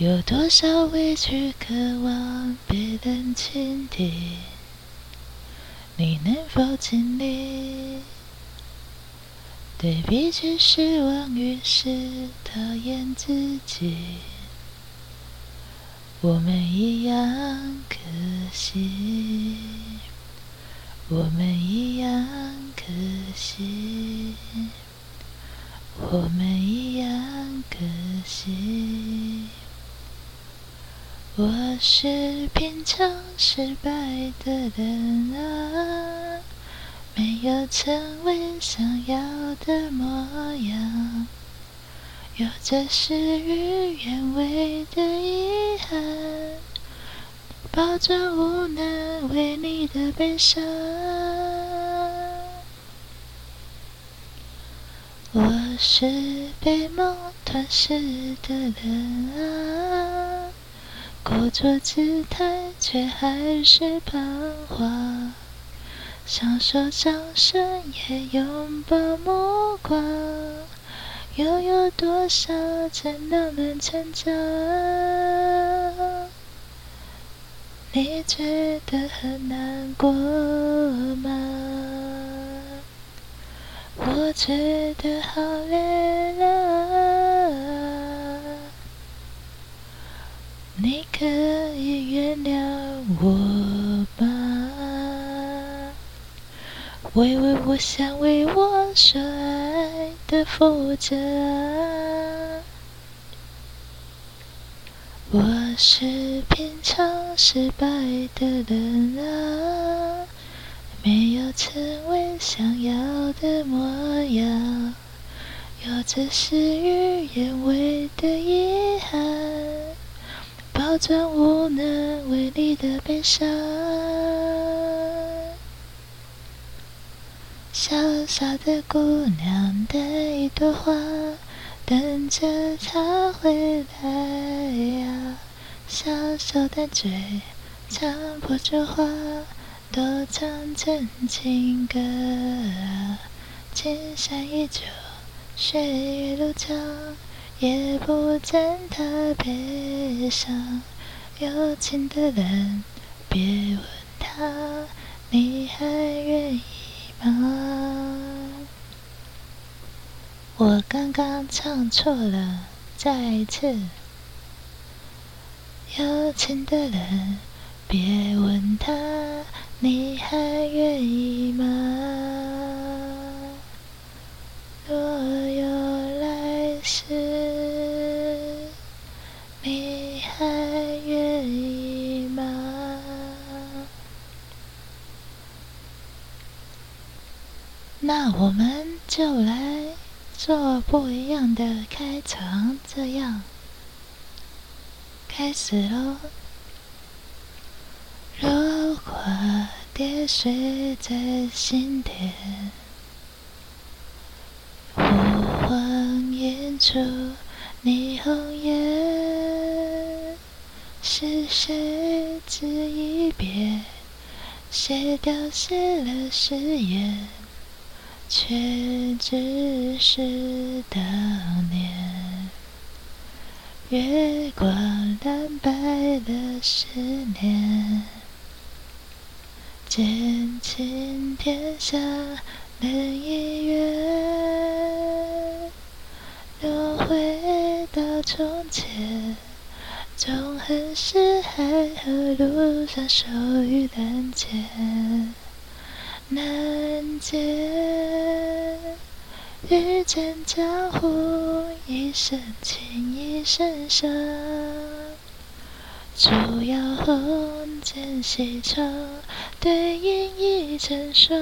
有多少委屈渴望别人倾听？你能否尽力？对彼此失望，于是讨厌自己。我们一样可惜，我们一样可惜，我们一样可惜。我是品尝失败的人啊，没有成为想要的模样。有着事与愿违的遗憾，抱着无能为力的悲伤。我是被梦吞噬的人啊，故作姿态却还是彷徨，享受掌声也拥抱目光。又有多少真的能成长？你觉得很难过吗？我觉得好累了。你可以原谅我吗？喂喂，我想为我所爱。的负责，我是品尝失败的人啊，没有成为想要的模样，有着事与愿违的遗憾，包装无能为力的悲伤。小小的姑娘的一朵花，等着他回来呀。小小的嘴，唱不出话，都唱成情歌啊。青山依旧，岁月如常，也不见他悲伤。有情的人，别问他，你还愿意？吗！我刚刚唱错了，再一次。有情的人，别问他，你还愿意吗？若有来世，你还愿意吗？那我们就来做不一样的开场，这样开始喽。如果跌碎在心田，呼唤映出霓虹眼，是谁执一别？谁凋谢了誓言？却只是当年，月光染白了思念，渐清天下人已远，若回到从前，纵横四海和路上守于人间。难解，遇见江湖，一身情，一身伤。烛摇红笺西窗，对影已成双。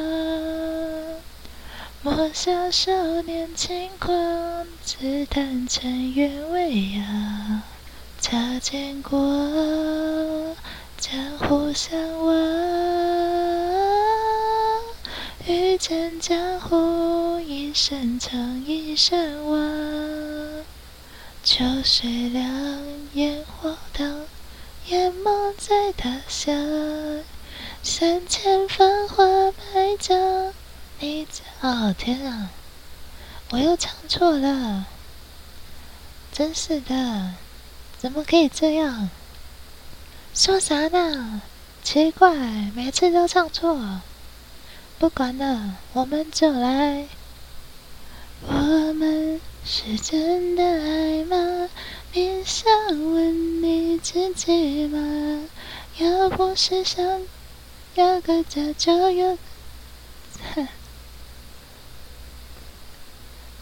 莫笑少年轻狂，只叹尘缘未央。擦肩过，江湖相望。遇见江湖，一声长，一声望。秋水凉，烟火荡，眼眸在他乡。三千繁华百丈，你在哦天啊！我又唱错了，真是的，怎么可以这样？说啥呢？奇怪，每次都唱错。不管了，我们就来。我们是真的爱吗？你想问你自己吗？要不是想要个家就有，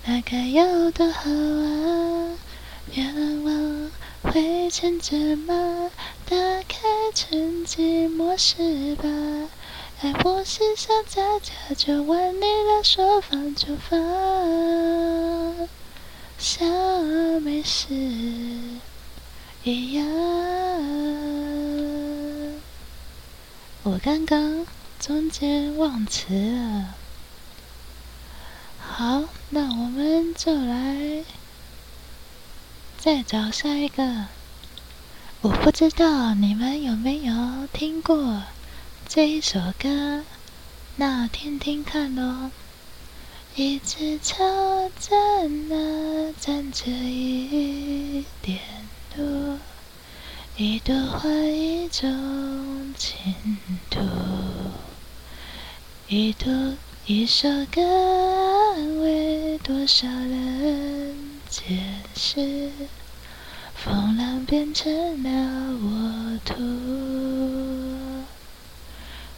那该有多好啊！愿望会成真吗？打开沉寂模式吧。爱不是想家家就问你的说放就放，像没事一样。我刚刚中间忘词了，好，那我们就来再找下一个。我不知道你们有没有听过这一首歌，那听听看咯。一直朝着那站着一点多。一朵花，一种倾吐；一朵一首歌，安慰多少人？解释，风浪变成了沃土。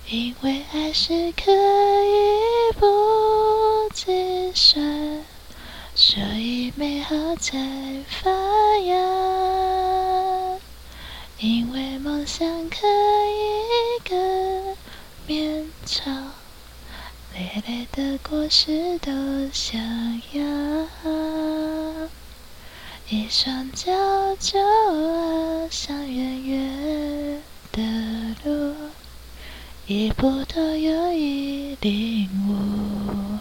因为爱是可以不计算，所以美好才发芽。因为梦想可以更绵长，累累的果实都想要。一双脚就踏上远远的路，一步都有一领悟。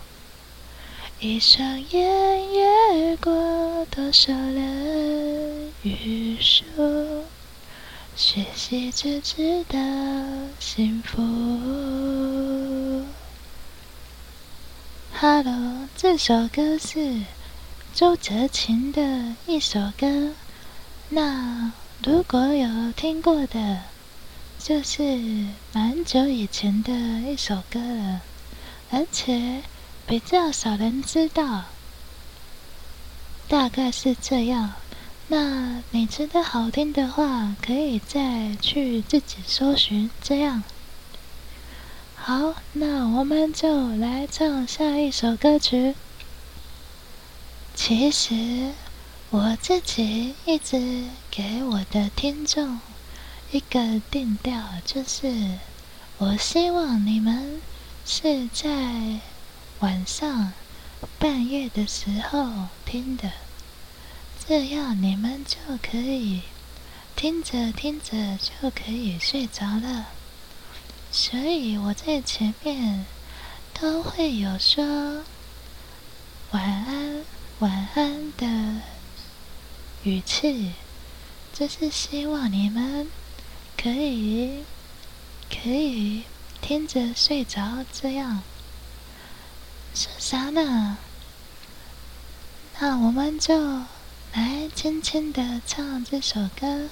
一双眼越过多少人与数。学习就知道幸福。Hello，这首歌是周泽勤的一首歌。那如果有听过的，就是蛮久以前的一首歌了，而且比较少人知道。大概是这样。那你觉得好听的话，可以再去自己搜寻。这样，好，那我们就来唱下一首歌曲。其实我自己一直给我的听众一个定调，就是我希望你们是在晚上半夜的时候听的。这样你们就可以听着听着就可以睡着了，所以我在前面都会有说晚安晚安的语气，就是希望你们可以可以听着睡着。这样说啥呢？那我们就。来，轻轻的唱这首歌。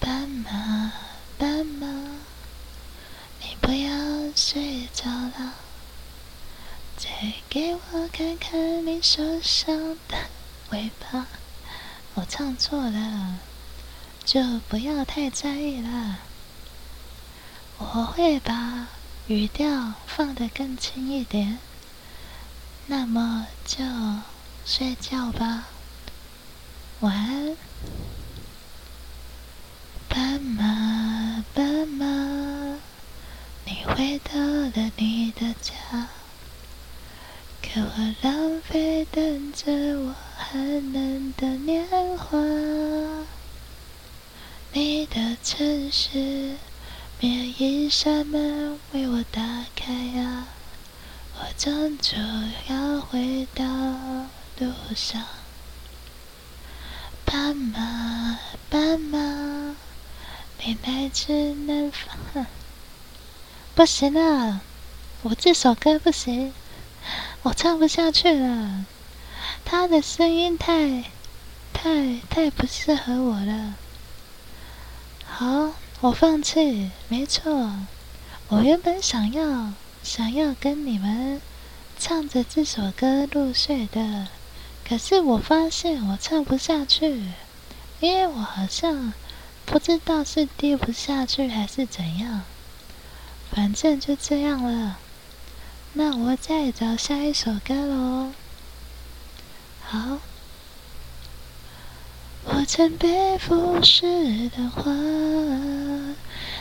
斑马，斑马，你不要睡着了，再给我看看你受伤的尾巴。我唱错了，就不要太在意了。我会把语调放得更轻一点。那么就睡觉吧，晚安。斑马，斑马，你回到了你的家，可我浪费等着我寒冷的年华。你的城市，每一扇门为我打开啊。我终究要回到路上，斑马，斑马，你来自南方。不行了，我这首歌不行，我唱不下去了，他的声音太、太、太不适合我了。好，我放弃。没错，我原本想要、想要跟你们唱着这首歌入睡的，可是我发现我唱不下去，因为我好像不知道是低不下去还是怎样。反正就这样了，那我再找下一首歌喽。好，我曾被腐蚀的花，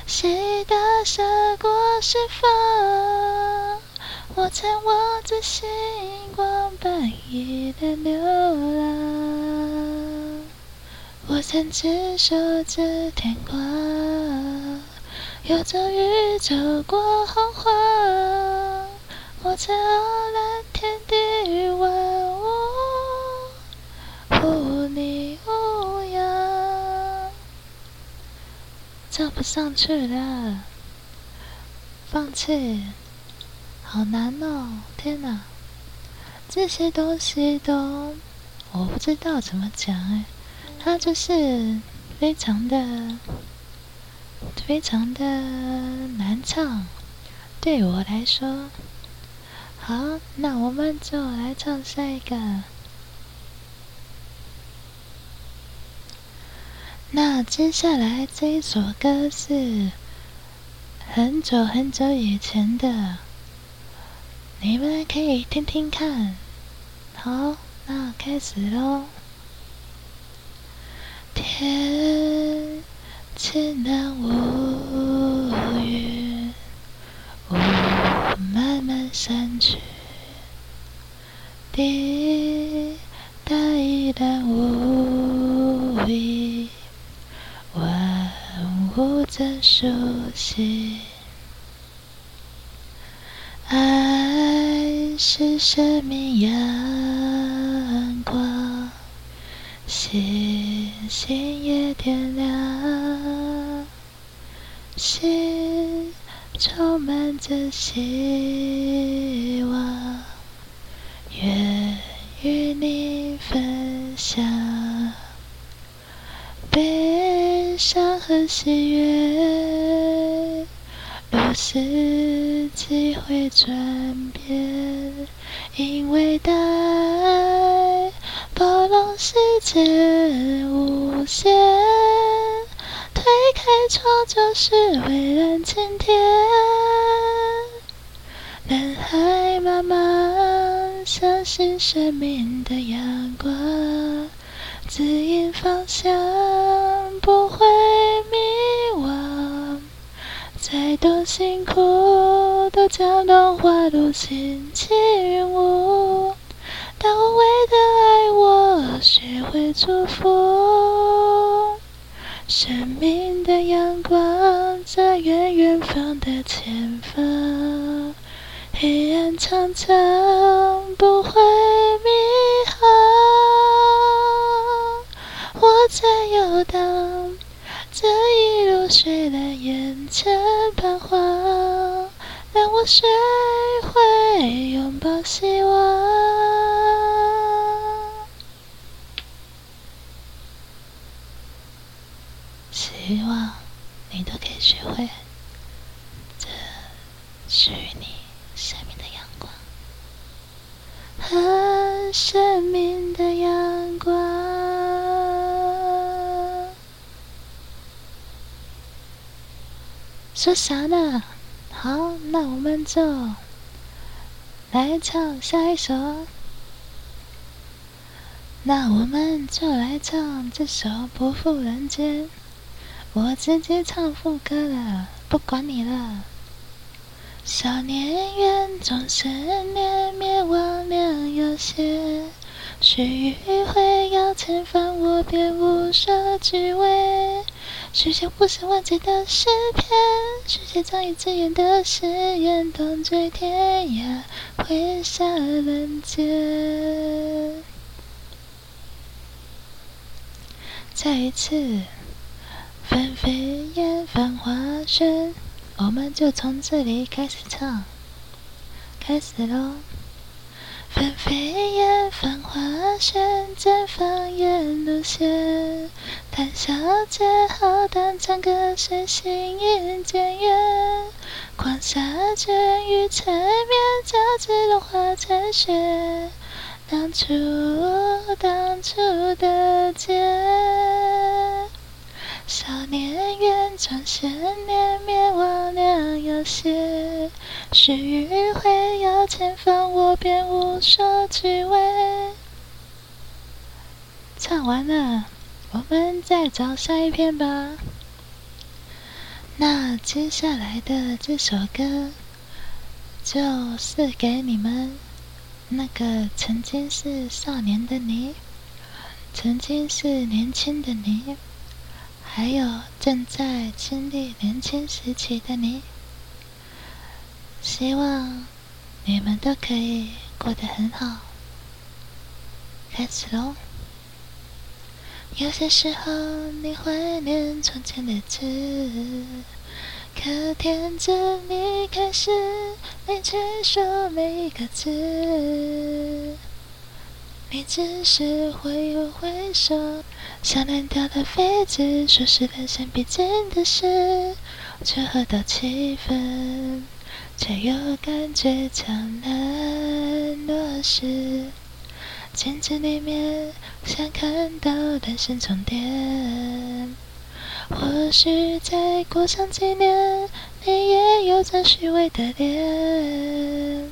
谁打下过释放？我曾望着星光半夜的流浪，我曾执守着天光。游走宇宙过洪荒，我曾唱不上去了，放弃，好难哦！天哪，这些东西都我不知道怎么讲哎，它就是非常的。非常的难唱，对我来说。好，那我们就来唱下一个。那接下来这一首歌是很久很久以前的，你们可以听听看。好，那开始喽。天。晴朗无云，雾慢慢散去，地大依然无的熟悉。爱是生命阳光，星星也点亮。心充满着希望，愿与你分享悲伤和喜悦。若四季会转变，因为爱包容世界无限。推开窗就是蔚蓝晴天，男孩妈妈相信生命的阳光，指引方向不会迷惘，再多辛苦都将融化入心起云雾，到位的爱我学会祝福。生命的阳光在远远方的前方，黑暗常常不会迷航。在游荡，这一路虽然眼前彷徨，让我学会拥抱希望。希望你都可以学会，这属于你生命的阳光，和生命的阳光。说啥呢？好，那我们就来唱下一首。那我们就来唱这首《不负人间》。我直接唱副歌了，不管你了。少年愿终身念，灭亡两有些。须臾会要前方，我便无所惧畏。世间无限万劫的诗篇，世界仗义自言的誓言，断绝天涯，挥洒人间。再一次。纷飞燕，繁华轩，我们就从这里开始唱，开始喽。纷飞燕，繁花轩，绽放沿路线。谈笑间，浩荡长歌，随心音渐远。狂沙卷雨缠绵，交织融化成雪。当初，当初的结。少年愿转千年，灭忘两有些。须臾会有前方，我便无所惧畏。唱完了，我们再找下一篇吧。那接下来的这首歌，就是给你们那个曾经是少年的你，曾经是年轻的你。还有正在经历年轻时期的你，希望你们都可以过得很好。开始喽！有些时候你怀念从前的日子，可天真你开始没去说每一个字，你只是挥挥挥手。像烂掉的飞机，说是人生必经的事，却喝到七分，却又感觉江南落时，镜子里面想看到人生终点。或许再过上几年，你也有张虚伪的脸。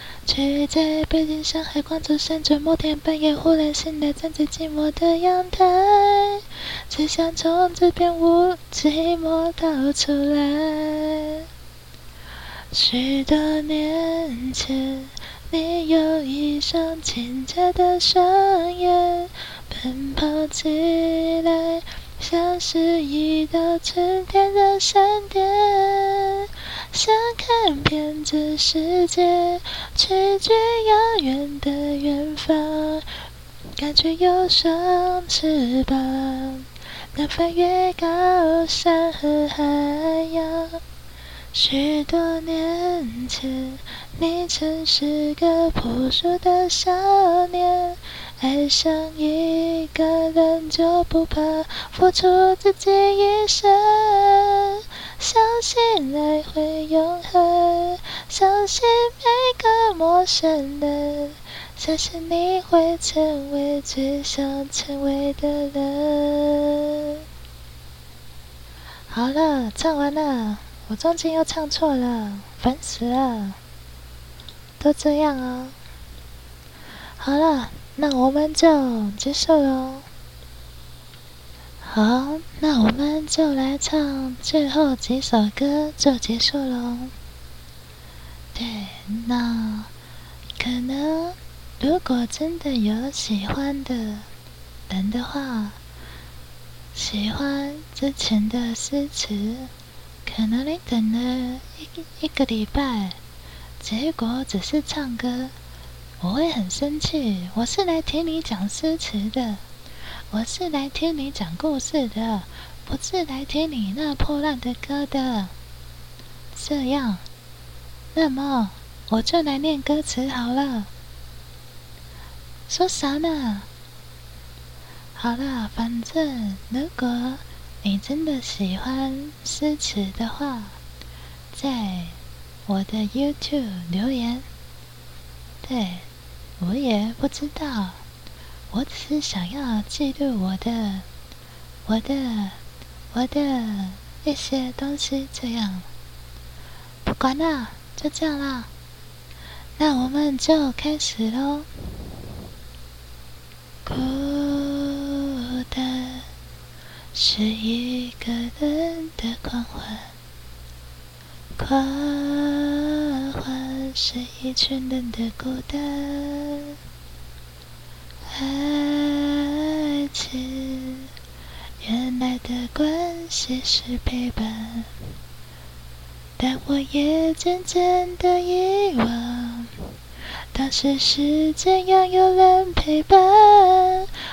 却在北京、上海、广州、深圳，某天半夜忽然醒来，站在寂寞的阳台，只想从这片无寂寞逃出来。许多年前，你有一双清澈的双眼，奔跑起来像是一道春天的闪电。想看遍这世界，去最遥远的远方，感觉有双翅膀，能飞越高山和海洋。许多年前，你曾是个朴素的少年，爱上一个人就不怕付出自己一生。相信爱会永恒，相信每个陌生人，相信你会成为最想成为的人。好了，唱完了，我中间又唱错了，烦死了。都这样哦。好了，那我们就结束喽。好，那我们就来唱最后几首歌就结束喽。对，那可能如果真的有喜欢的人的话，喜欢之前的诗词，可能你等了一一个礼拜，结果只是唱歌，我会很生气。我是来听你讲诗词的。我是来听你讲故事的，不是来听你那破烂的歌的。这样，那么我就来念歌词好了。说啥呢？好了，反正如果你真的喜欢诗词的话，在我的 YouTube 留言。对，我也不知道。我只是想要记录我的、我的、我的一些东西，这样。不管了，就这样啦。那我们就开始喽。孤单是一个人的狂欢，狂欢是一群人的孤单。爱情，原来的关系是陪伴，但我也渐渐的遗忘，当时是怎样有人陪伴。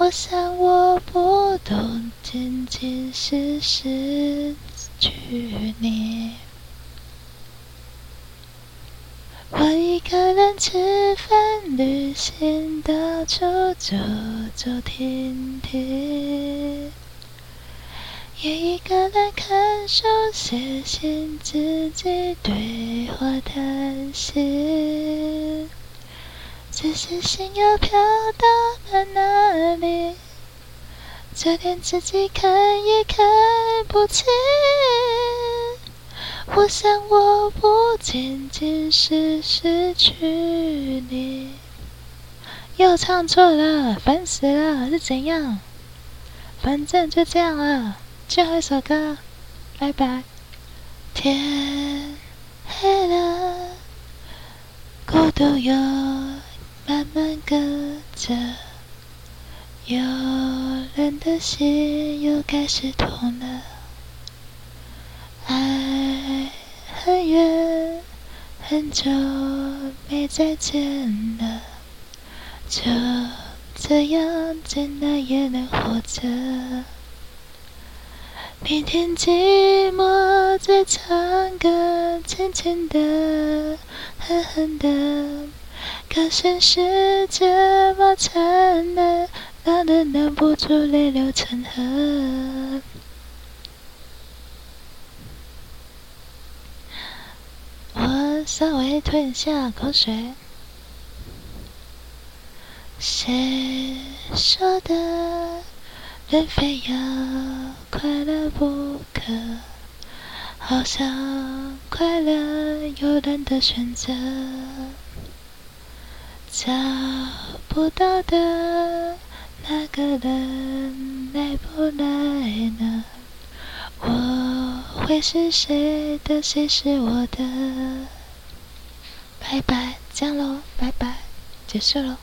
我想我不懂，仅仅是失去你。我一个人吃饭、旅行，到处走走停停，也一个人看书、写信，自己对话谈心。只是心又飘到了哪里，就连自己看也看不清。我想，我不仅仅是失去你。又唱错了，烦死了，是怎样？反正就这样了，最后一首歌，拜拜。天黑了，孤独又慢慢隔着，有人的心又开始痛了。爱很远，很久没再见了，就这样简单也能活着。明天寂寞在唱歌，浅浅的，狠狠的，可现实这么残忍，让人忍不住泪流成河。我稍微吞下口水。谁说的人非要快乐不可？好像快乐有人的选择，找不到的那个人来不来呢？我会是谁的？谁是我的？拜拜，这样喽，拜拜，结束喽。